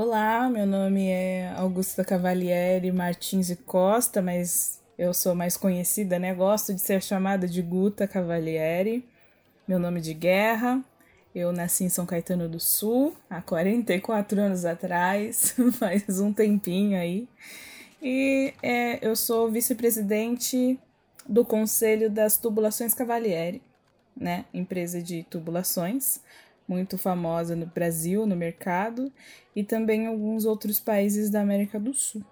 Olá, meu nome é Augusta Cavalieri Martins e Costa, mas eu sou mais conhecida, né? Gosto de ser chamada de Guta Cavalieri, meu nome de guerra. Eu nasci em São Caetano do Sul há 44 anos atrás, faz um tempinho aí. E é, eu sou vice-presidente do Conselho das Tubulações Cavalieri, né? Empresa de tubulações muito famosa no Brasil, no mercado, e também em alguns outros países da América do Sul.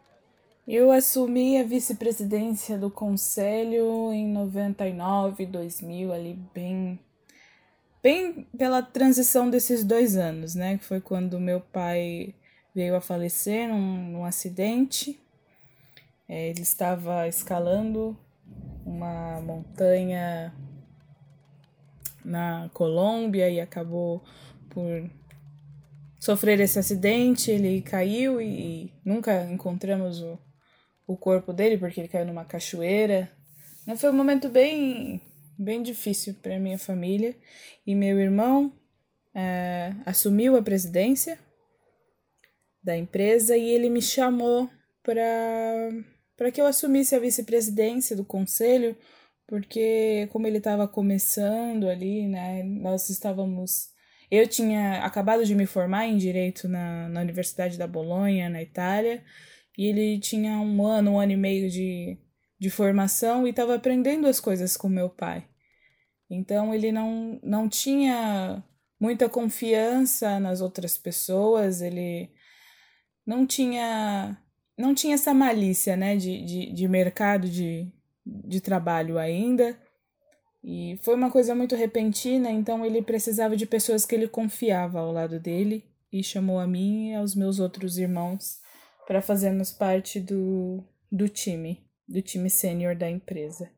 Eu assumi a vice-presidência do conselho em 99, 2000, ali bem bem pela transição desses dois anos, né? Que foi quando meu pai veio a falecer num, num acidente. É, ele estava escalando uma montanha na Colômbia e acabou por sofrer esse acidente. Ele caiu e nunca encontramos o, o corpo dele porque ele caiu numa cachoeira. Não foi um momento bem bem difícil para minha família e meu irmão é, assumiu a presidência da empresa e ele me chamou para para que eu assumisse a vice-presidência do conselho porque como ele estava começando ali, né, nós estávamos eu tinha acabado de me formar em direito na, na Universidade da Bolonha, na Itália, e ele tinha um ano, um ano e meio de, de formação e estava aprendendo as coisas com meu pai. Então ele não, não tinha muita confiança nas outras pessoas, ele não tinha não tinha essa malícia né, de, de, de mercado de, de trabalho ainda. E foi uma coisa muito repentina, então ele precisava de pessoas que ele confiava ao lado dele e chamou a mim e aos meus outros irmãos para fazermos parte do, do time, do time sênior da empresa.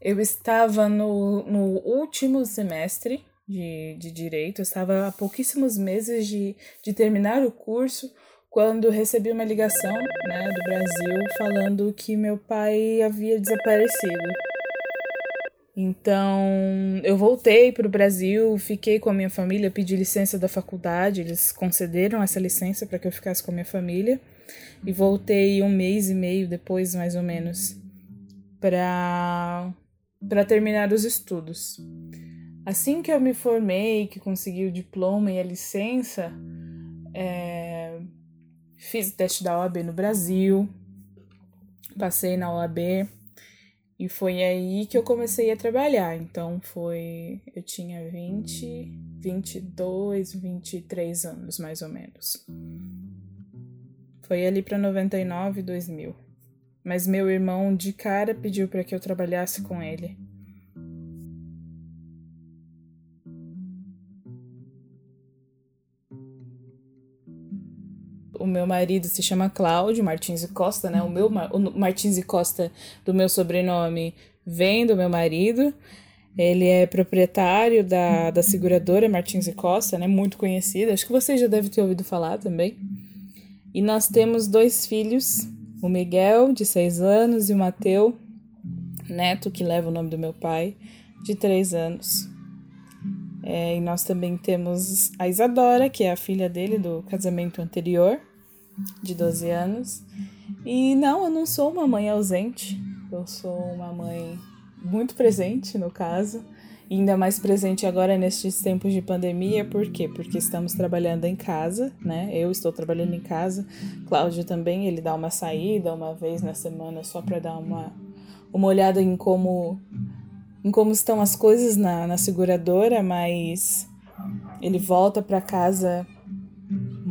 Eu estava no, no último semestre de, de direito, eu estava há pouquíssimos meses de, de terminar o curso quando recebi uma ligação né, do Brasil falando que meu pai havia desaparecido. Então, eu voltei para o Brasil, fiquei com a minha família, pedi licença da faculdade, eles concederam essa licença para que eu ficasse com a minha família. E voltei um mês e meio depois, mais ou menos, para terminar os estudos. Assim que eu me formei, que consegui o diploma e a licença, é, fiz o teste da OAB no Brasil, passei na OAB e foi aí que eu comecei a trabalhar. Então foi. Eu tinha 20, 22, 23 anos mais ou menos. Foi ali para 99, 2000. Mas meu irmão de cara pediu para que eu trabalhasse com ele. Meu marido se chama Cláudio Martins e Costa, né? O meu o Martins e Costa do meu sobrenome vem do meu marido. Ele é proprietário da, da seguradora Martins e Costa, né? Muito conhecida. Acho que vocês já devem ter ouvido falar também. E nós temos dois filhos, o Miguel, de seis anos, e o Mateu, neto, que leva o nome do meu pai, de três anos. É, e nós também temos a Isadora, que é a filha dele do casamento anterior de 12 anos. E não, eu não sou uma mãe ausente. Eu sou uma mãe muito presente, no caso. Ainda mais presente agora nestes tempos de pandemia, por quê? Porque estamos trabalhando em casa, né? Eu estou trabalhando em casa, Cláudio também, ele dá uma saída uma vez na semana só para dar uma, uma olhada em como, em como estão as coisas na, na seguradora, mas ele volta para casa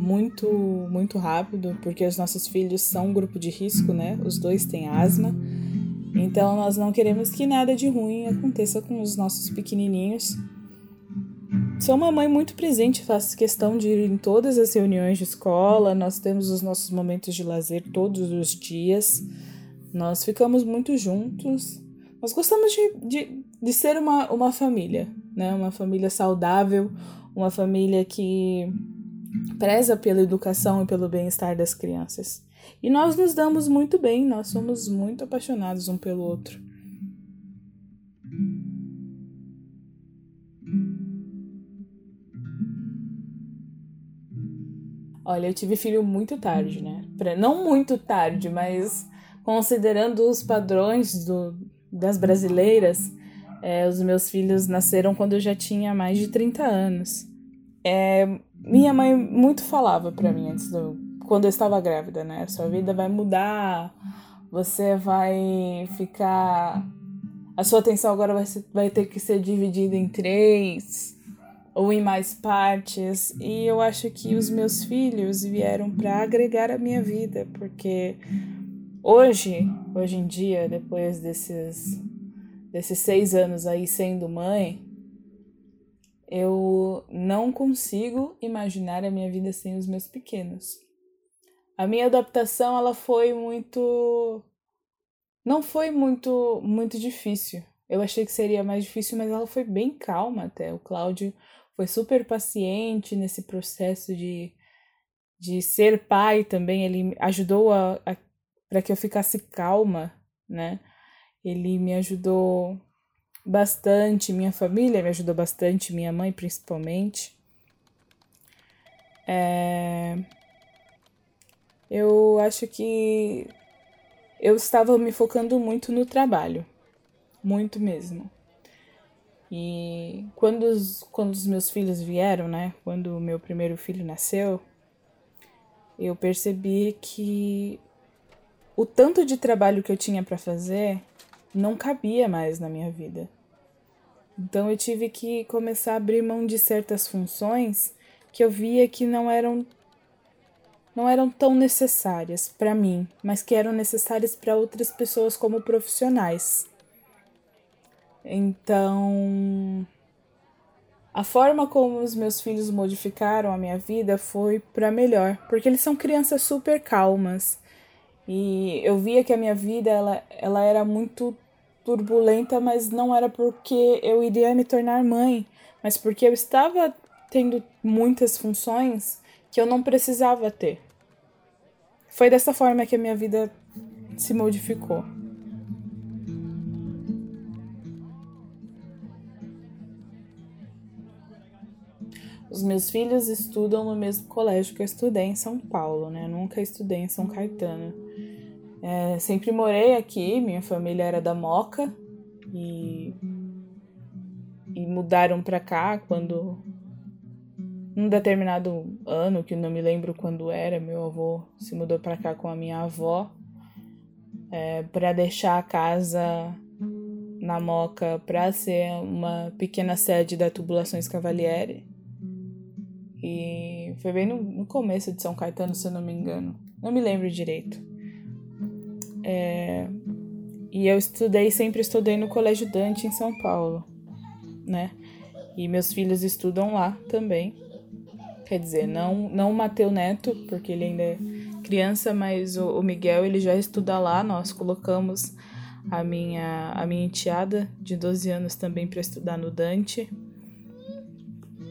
muito, muito rápido, porque os nossos filhos são um grupo de risco, né? Os dois têm asma. Então nós não queremos que nada de ruim aconteça com os nossos pequenininhos. Sou uma mãe muito presente, faço questão de ir em todas as reuniões de escola, nós temos os nossos momentos de lazer todos os dias, nós ficamos muito juntos. Nós gostamos de, de, de ser uma, uma família, né? Uma família saudável, uma família que preza pela educação e pelo bem-estar das crianças. E nós nos damos muito bem, nós somos muito apaixonados um pelo outro. Olha, eu tive filho muito tarde, né? Não muito tarde, mas considerando os padrões do, das brasileiras, é, os meus filhos nasceram quando eu já tinha mais de 30 anos. É, minha mãe muito falava para mim antes do, quando eu estava grávida, né? Sua vida vai mudar, você vai ficar. A sua atenção agora vai, ser, vai ter que ser dividida em três ou em mais partes. E eu acho que os meus filhos vieram para agregar a minha vida, porque hoje, hoje em dia, depois desses, desses seis anos aí sendo mãe, eu não consigo imaginar a minha vida sem os meus pequenos. A minha adaptação ela foi muito não foi muito muito difícil. Eu achei que seria mais difícil, mas ela foi bem calma até. O Cláudio foi super paciente nesse processo de, de ser pai também. Ele ajudou a, a para que eu ficasse calma, né? Ele me ajudou bastante, minha família me ajudou bastante, minha mãe principalmente. É... Eu acho que eu estava me focando muito no trabalho, muito mesmo. E quando os, quando os meus filhos vieram, né? Quando o meu primeiro filho nasceu, eu percebi que o tanto de trabalho que eu tinha para fazer não cabia mais na minha vida. Então eu tive que começar a abrir mão de certas funções que eu via que não eram não eram tão necessárias para mim, mas que eram necessárias para outras pessoas como profissionais. Então, a forma como os meus filhos modificaram a minha vida foi para melhor, porque eles são crianças super calmas. E eu via que a minha vida ela, ela era muito turbulenta, mas não era porque eu iria me tornar mãe, mas porque eu estava tendo muitas funções que eu não precisava ter. Foi dessa forma que a minha vida se modificou. Os meus filhos estudam no mesmo colégio que eu estudei em São Paulo, né? Eu nunca estudei em São Caetano. É, sempre morei aqui, minha família era da Moca e, e mudaram para cá quando um determinado ano, que não me lembro quando era, meu avô se mudou para cá com a minha avó é, para deixar a casa na Moca para ser uma pequena sede da Tubulações Cavaliere. E foi bem no, no começo de São Caetano, se eu não me engano. Não me lembro direito. É, e eu estudei, sempre estudei no Colégio Dante em São Paulo, né? E meus filhos estudam lá também. Quer dizer, não, não o Mateu Neto, porque ele ainda é criança, mas o, o Miguel ele já estuda lá. Nós colocamos a minha, a minha enteada de 12 anos também para estudar no Dante.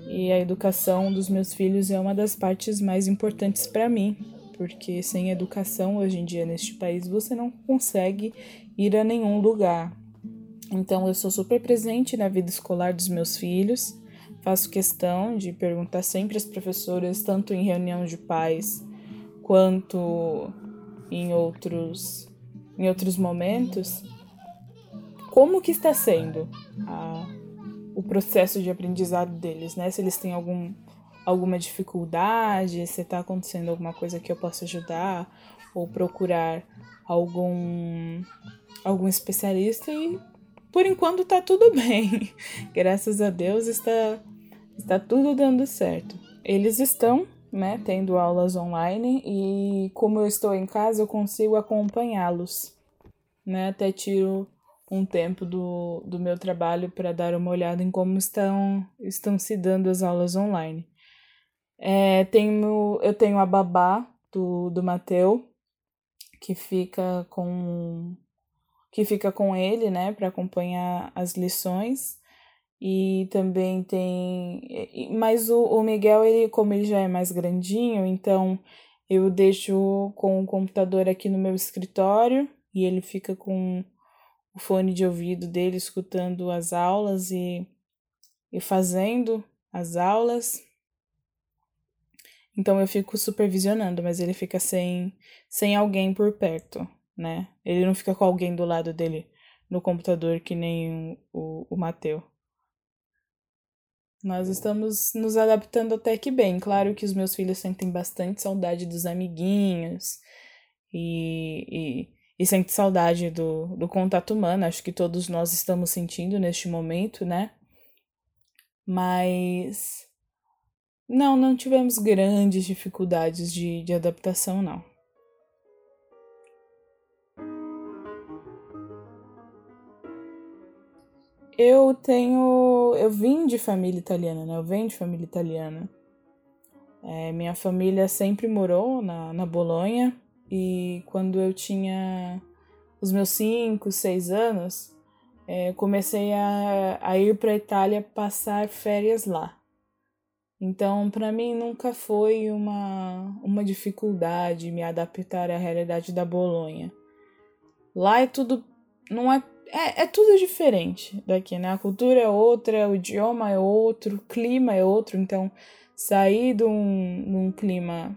E a educação dos meus filhos é uma das partes mais importantes para mim, porque sem educação hoje em dia neste país você não consegue ir a nenhum lugar. Então eu sou super presente na vida escolar dos meus filhos, faço questão de perguntar sempre às professoras, tanto em reunião de pais quanto em outros em outros momentos, como que está sendo a, o processo de aprendizado deles, né? Se eles têm algum alguma dificuldade, se está acontecendo alguma coisa que eu possa ajudar, ou procurar algum, algum especialista e por enquanto tá tudo bem. Graças a Deus está, está tudo dando certo. Eles estão, né, tendo aulas online e como eu estou em casa, eu consigo acompanhá-los, né? Até tiro um tempo do, do meu trabalho para dar uma olhada em como estão, estão se dando as aulas online. É, tenho, eu tenho a babá do, do Mateu, que fica com que fica com ele, né, para acompanhar as lições. E também tem. Mas o, o Miguel, ele, como ele já é mais grandinho, então eu deixo com o computador aqui no meu escritório e ele fica com o fone de ouvido dele escutando as aulas e, e fazendo as aulas. Então eu fico supervisionando, mas ele fica sem, sem alguém por perto, né? Ele não fica com alguém do lado dele no computador que nem o, o Mateu. Nós estamos nos adaptando até que bem. Claro que os meus filhos sentem bastante saudade dos amiguinhos e, e, e sentem saudade do, do contato humano. Acho que todos nós estamos sentindo neste momento, né? Mas não, não tivemos grandes dificuldades de, de adaptação, não. Eu tenho. Eu vim de família italiana, né? Eu venho de família italiana. É, minha família sempre morou na, na Bolonha e quando eu tinha os meus 5, 6 anos, é, comecei a, a ir para a Itália passar férias lá. Então, para mim nunca foi uma, uma dificuldade me adaptar à realidade da Bolonha. Lá é tudo não é, é é tudo diferente daqui, né? A cultura é outra, o idioma é outro, o clima é outro, então sair de um, de um clima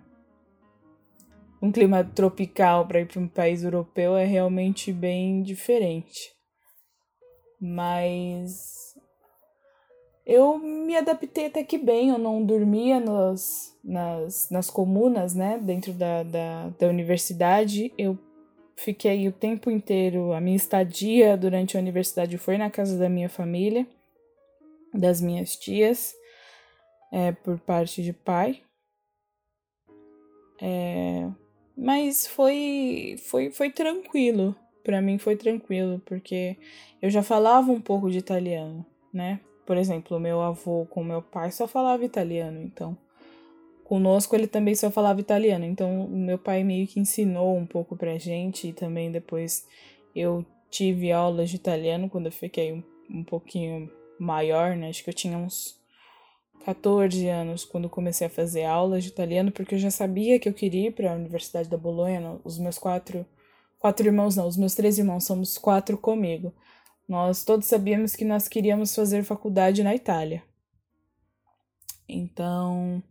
um clima tropical para ir para um país europeu é realmente bem diferente. Mas eu me adaptei até que bem, eu não dormia nos, nas, nas comunas, né, dentro da, da, da universidade. Eu fiquei o tempo inteiro, a minha estadia durante a universidade foi na casa da minha família, das minhas tias, é, por parte de pai. É, mas foi, foi, foi tranquilo, para mim foi tranquilo, porque eu já falava um pouco de italiano, né? Por exemplo, meu avô com meu pai só falava italiano, então conosco ele também só falava italiano. Então, meu pai meio que ensinou um pouco pra gente e também depois eu tive aulas de italiano quando eu fiquei um, um pouquinho maior, né? Acho que eu tinha uns 14 anos quando comecei a fazer aulas de italiano, porque eu já sabia que eu queria ir para a Universidade da Bolonha. Os meus quatro, quatro irmãos, não, os meus três irmãos, somos quatro comigo. Nós todos sabíamos que nós queríamos fazer faculdade na Itália. Então,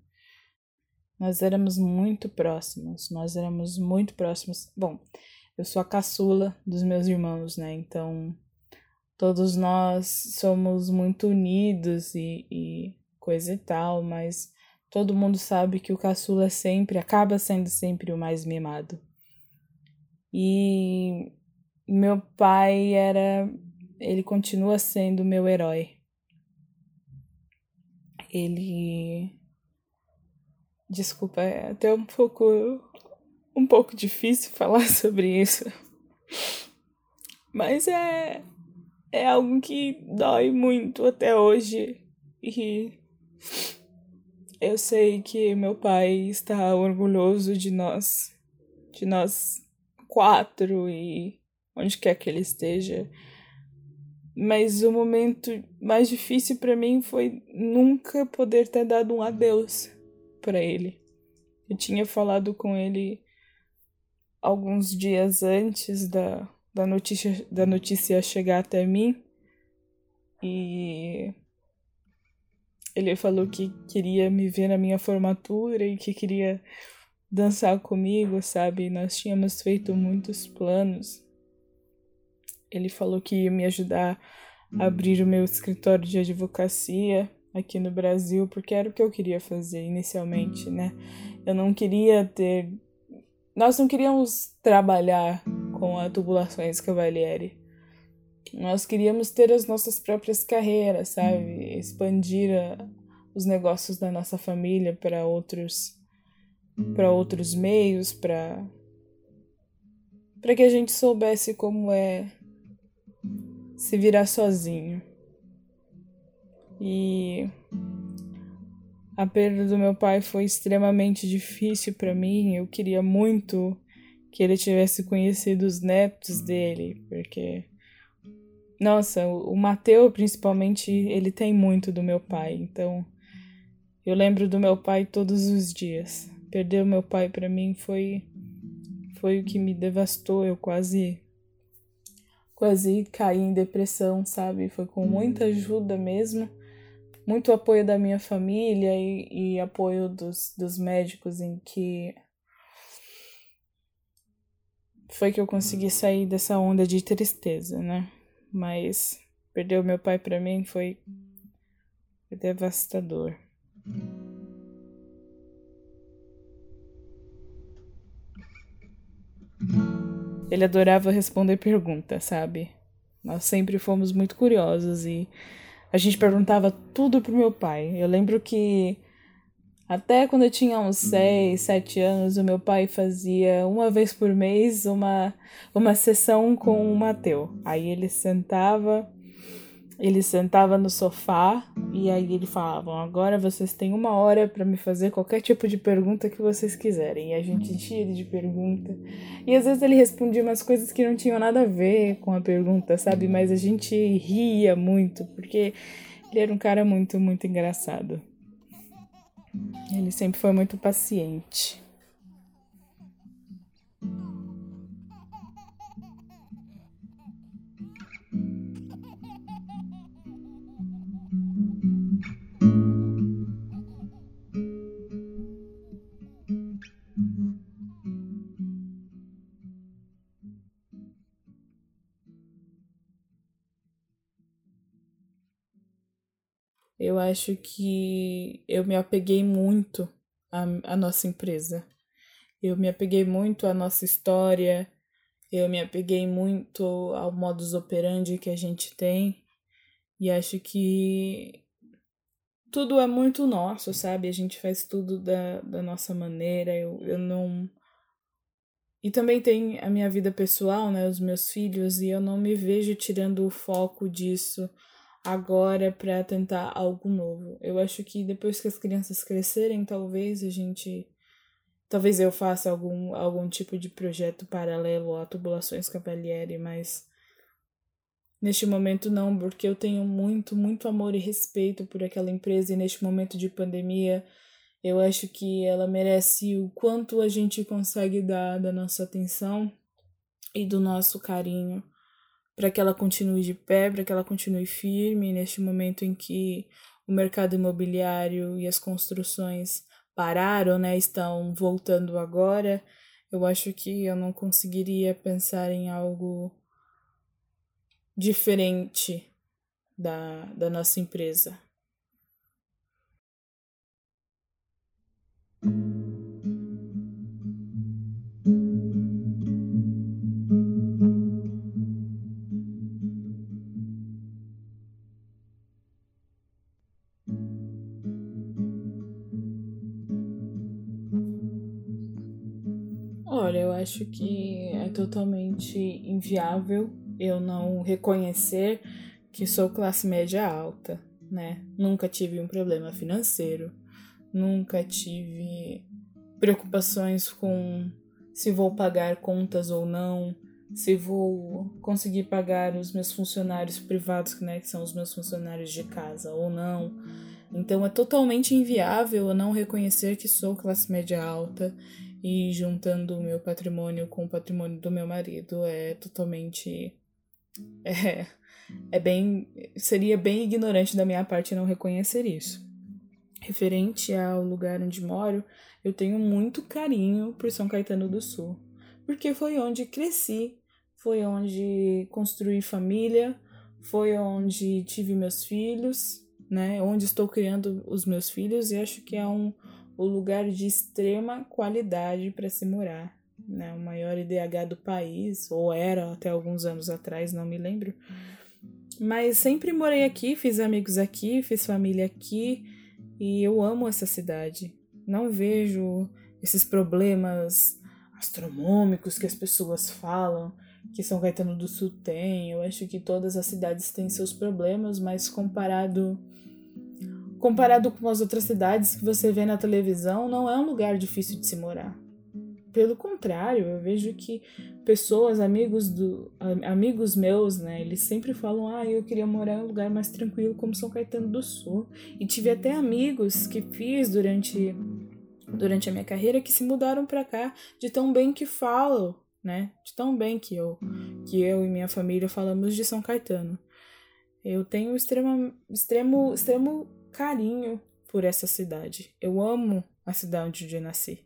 nós éramos muito próximos, nós éramos muito próximos. Bom, eu sou a caçula dos meus irmãos, né? Então, todos nós somos muito unidos e, e coisa e tal, mas todo mundo sabe que o caçula sempre acaba sendo sempre o mais mimado. E meu pai era ele continua sendo meu herói. Ele. Desculpa, é até um pouco. um pouco difícil falar sobre isso. Mas é. é algo que dói muito até hoje. E. Eu sei que meu pai está orgulhoso de nós, de nós quatro e onde quer que ele esteja. Mas o momento mais difícil para mim foi nunca poder ter dado um adeus para ele. Eu tinha falado com ele alguns dias antes da, da, notícia, da notícia chegar até mim e ele falou que queria me ver na minha formatura e que queria dançar comigo, sabe? Nós tínhamos feito muitos planos ele falou que ia me ajudar a abrir o meu escritório de advocacia aqui no Brasil, porque era o que eu queria fazer inicialmente, né? Eu não queria ter. Nós não queríamos trabalhar com a Tubulações Cavalieri. Nós queríamos ter as nossas próprias carreiras, sabe? Expandir a, os negócios da nossa família para outros para outros meios, para para que a gente soubesse como é se virar sozinho. E a perda do meu pai foi extremamente difícil para mim. Eu queria muito que ele tivesse conhecido os netos dele, porque nossa, o Mateu principalmente, ele tem muito do meu pai. Então, eu lembro do meu pai todos os dias. Perder o meu pai para mim foi foi o que me devastou. Eu quase quase caí em depressão, sabe? Foi com muita ajuda mesmo muito apoio da minha família e, e apoio dos, dos médicos em que foi que eu consegui sair dessa onda de tristeza, né? Mas perder o meu pai para mim foi, foi devastador. Ele adorava responder perguntas, sabe? Nós sempre fomos muito curiosos e a gente perguntava tudo pro meu pai. Eu lembro que até quando eu tinha uns 6, 7 anos, o meu pai fazia uma vez por mês uma, uma sessão com o Mateu. Aí ele sentava ele sentava no sofá e aí ele falava: agora vocês têm uma hora para me fazer qualquer tipo de pergunta que vocês quiserem. E a gente enchia ele de pergunta. E às vezes ele respondia umas coisas que não tinham nada a ver com a pergunta, sabe? Mas a gente ria muito, porque ele era um cara muito, muito engraçado. Ele sempre foi muito paciente. Eu acho que eu me apeguei muito à, à nossa empresa. Eu me apeguei muito à nossa história, eu me apeguei muito ao modus operandi que a gente tem e acho que tudo é muito nosso, sabe? A gente faz tudo da, da nossa maneira. Eu, eu não. E também tem a minha vida pessoal, né? Os meus filhos, e eu não me vejo tirando o foco disso agora para tentar algo novo. Eu acho que depois que as crianças crescerem, talvez a gente talvez eu faça algum algum tipo de projeto paralelo a tubulações Capellieri, mas neste momento não, porque eu tenho muito, muito amor e respeito por aquela empresa e neste momento de pandemia, eu acho que ela merece o quanto a gente consegue dar da nossa atenção e do nosso carinho para que ela continue de pé, para que ela continue firme neste momento em que o mercado imobiliário e as construções pararam, né, estão voltando agora. Eu acho que eu não conseguiria pensar em algo diferente da, da nossa empresa. Olha, eu acho que é totalmente inviável eu não reconhecer que sou classe média alta, né? Nunca tive um problema financeiro, nunca tive preocupações com se vou pagar contas ou não, se vou conseguir pagar os meus funcionários privados, né, que são os meus funcionários de casa ou não. Então é totalmente inviável eu não reconhecer que sou classe média alta e juntando o meu patrimônio com o patrimônio do meu marido é totalmente é, é bem seria bem ignorante da minha parte não reconhecer isso. Referente ao lugar onde moro, eu tenho muito carinho por São Caetano do Sul, porque foi onde cresci, foi onde construí família, foi onde tive meus filhos, né? Onde estou criando os meus filhos e acho que é um o lugar de extrema qualidade para se morar. Né? O maior IDH do país, ou era até alguns anos atrás, não me lembro. Mas sempre morei aqui, fiz amigos aqui, fiz família aqui e eu amo essa cidade. Não vejo esses problemas astronômicos que as pessoas falam que São Caetano do Sul tem. Eu acho que todas as cidades têm seus problemas, mas comparado comparado com as outras cidades que você vê na televisão, não é um lugar difícil de se morar. Pelo contrário, eu vejo que pessoas, amigos do amigos meus, né, eles sempre falam: "Ah, eu queria morar em um lugar mais tranquilo como São Caetano do Sul". E tive até amigos que fiz durante durante a minha carreira que se mudaram para cá de tão bem que falam, né? De tão bem que eu que eu e minha família falamos de São Caetano. Eu tenho extrema, extremo extremo carinho por essa cidade. Eu amo a cidade onde eu nasci.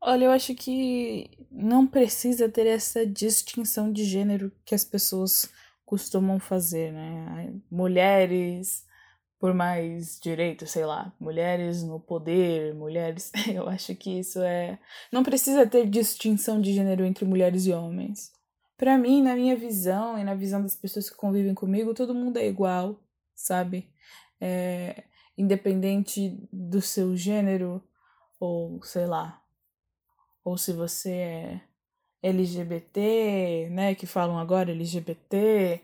Olha, eu acho que não precisa ter essa distinção de gênero que as pessoas costumam fazer, né? Mulheres por mais direitos, sei lá, mulheres no poder, mulheres. Eu acho que isso é. Não precisa ter distinção de gênero entre mulheres e homens. Para mim, na minha visão e na visão das pessoas que convivem comigo, todo mundo é igual, sabe? É... Independente do seu gênero, ou sei lá, ou se você é LGBT, né, que falam agora LGBT,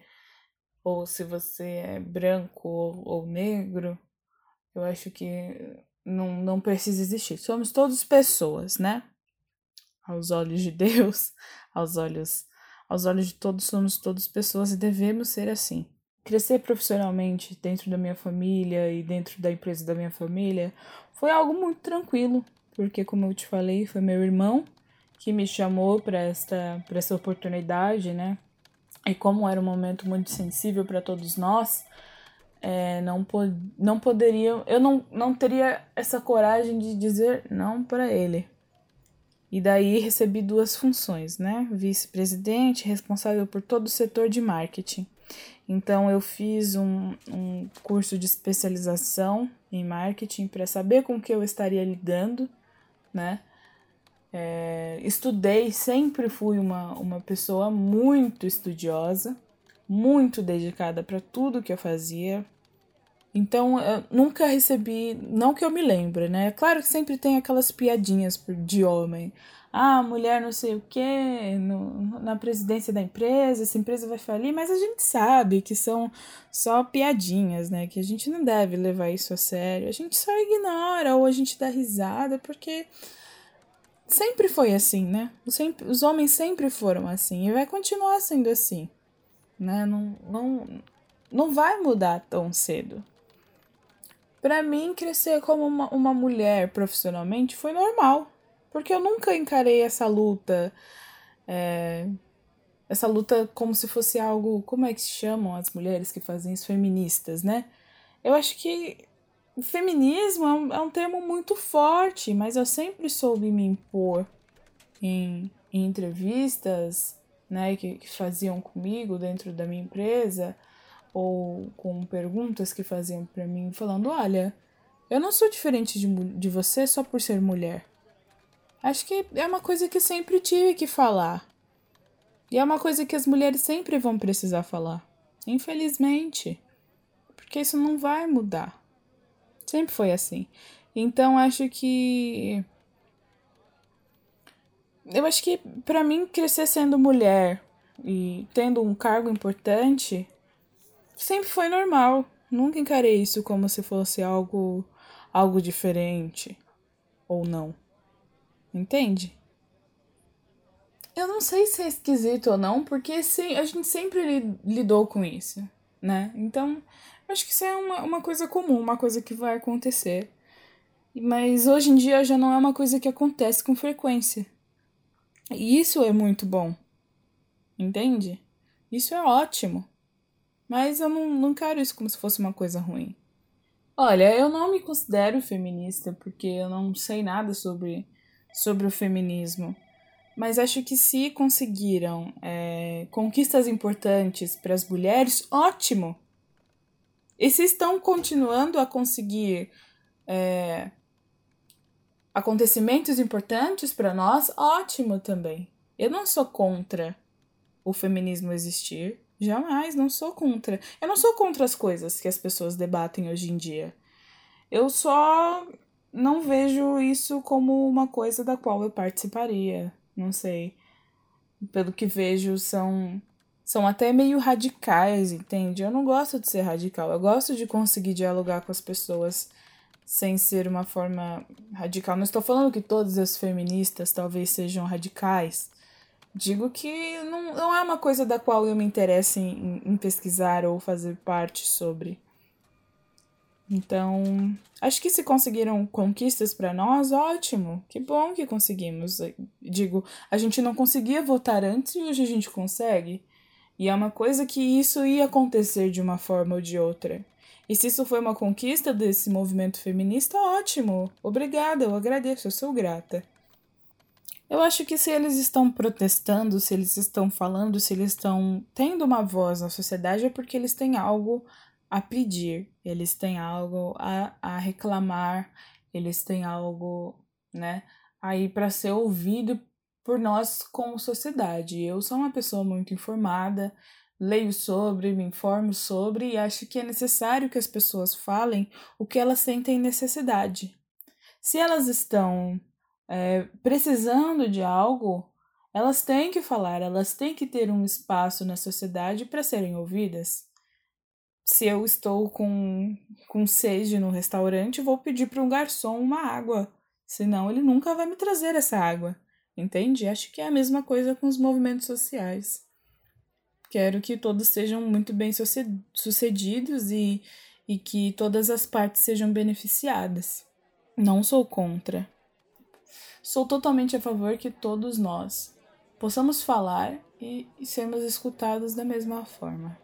ou se você é branco ou, ou negro, eu acho que não, não precisa existir. Somos todos pessoas, né? Aos olhos de Deus, aos olhos, aos olhos de todos, somos todos pessoas e devemos ser assim. Crescer profissionalmente dentro da minha família e dentro da empresa da minha família foi algo muito tranquilo porque, como eu te falei, foi meu irmão que me chamou para esta, essa oportunidade, né? E como era um momento muito sensível para todos nós, é, não, po não poderia, eu não, não teria essa coragem de dizer não para ele. E daí recebi duas funções, né? Vice-presidente, responsável por todo o setor de marketing. Então eu fiz um, um curso de especialização em marketing para saber com que eu estaria lidando né? É, estudei, sempre fui uma, uma pessoa muito estudiosa, muito dedicada para tudo que eu fazia. Então, eu nunca recebi, não que eu me lembre, né? Claro que sempre tem aquelas piadinhas de homem. Ah, mulher não sei o quê, no, na presidência da empresa, essa empresa vai falir, mas a gente sabe que são só piadinhas, né? Que a gente não deve levar isso a sério. A gente só ignora ou a gente dá risada, porque sempre foi assim, né? Sempre, os homens sempre foram assim e vai continuar sendo assim, né? Não, não, não vai mudar tão cedo. Para mim, crescer como uma, uma mulher profissionalmente foi normal porque eu nunca encarei essa luta. É, essa luta como se fosse algo. Como é que se chamam as mulheres que fazem isso? Feministas, né? Eu acho que feminismo é um, é um termo muito forte, mas eu sempre soube me impor em, em entrevistas né, que, que faziam comigo dentro da minha empresa ou com perguntas que faziam para mim falando, olha, eu não sou diferente de, de você só por ser mulher. Acho que é uma coisa que sempre tive que falar. E é uma coisa que as mulheres sempre vão precisar falar. Infelizmente. Porque isso não vai mudar. Sempre foi assim. Então acho que. Eu acho que para mim crescer sendo mulher e tendo um cargo importante sempre foi normal. Nunca encarei isso como se fosse algo algo diferente ou não. Entende? Eu não sei se é esquisito ou não, porque sim, a gente sempre lidou com isso, né? Então, acho que isso é uma, uma coisa comum, uma coisa que vai acontecer. Mas hoje em dia já não é uma coisa que acontece com frequência. E isso é muito bom. Entende? Isso é ótimo. Mas eu não, não quero isso como se fosse uma coisa ruim. Olha, eu não me considero feminista porque eu não sei nada sobre sobre o feminismo. Mas acho que se conseguiram é, conquistas importantes para as mulheres, ótimo! E se estão continuando a conseguir é, acontecimentos importantes para nós, ótimo também. Eu não sou contra o feminismo existir, jamais, não sou contra. Eu não sou contra as coisas que as pessoas debatem hoje em dia. Eu só não vejo isso como uma coisa da qual eu participaria. Não sei. Pelo que vejo, são são até meio radicais, entende? Eu não gosto de ser radical. Eu gosto de conseguir dialogar com as pessoas sem ser uma forma radical. Não estou falando que todas as feministas talvez sejam radicais. Digo que não, não é uma coisa da qual eu me interesse em, em pesquisar ou fazer parte sobre. Então, acho que se conseguiram conquistas para nós, ótimo. Que bom que conseguimos. Digo, a gente não conseguia votar antes e hoje a gente consegue. E é uma coisa que isso ia acontecer de uma forma ou de outra. E se isso foi uma conquista desse movimento feminista, ótimo. Obrigada, eu agradeço, eu sou grata. Eu acho que se eles estão protestando, se eles estão falando, se eles estão tendo uma voz na sociedade, é porque eles têm algo a pedir, eles têm algo a, a reclamar, eles têm algo, né, aí para ser ouvido por nós como sociedade. Eu sou uma pessoa muito informada, leio sobre, me informo sobre e acho que é necessário que as pessoas falem o que elas sentem necessidade. Se elas estão é, precisando de algo, elas têm que falar, elas têm que ter um espaço na sociedade para serem ouvidas. Se eu estou com, com sede no restaurante, vou pedir para um garçom uma água, senão ele nunca vai me trazer essa água. Entende? Acho que é a mesma coisa com os movimentos sociais. Quero que todos sejam muito bem sucedidos e, e que todas as partes sejam beneficiadas. Não sou contra. Sou totalmente a favor que todos nós possamos falar e, e sermos escutados da mesma forma.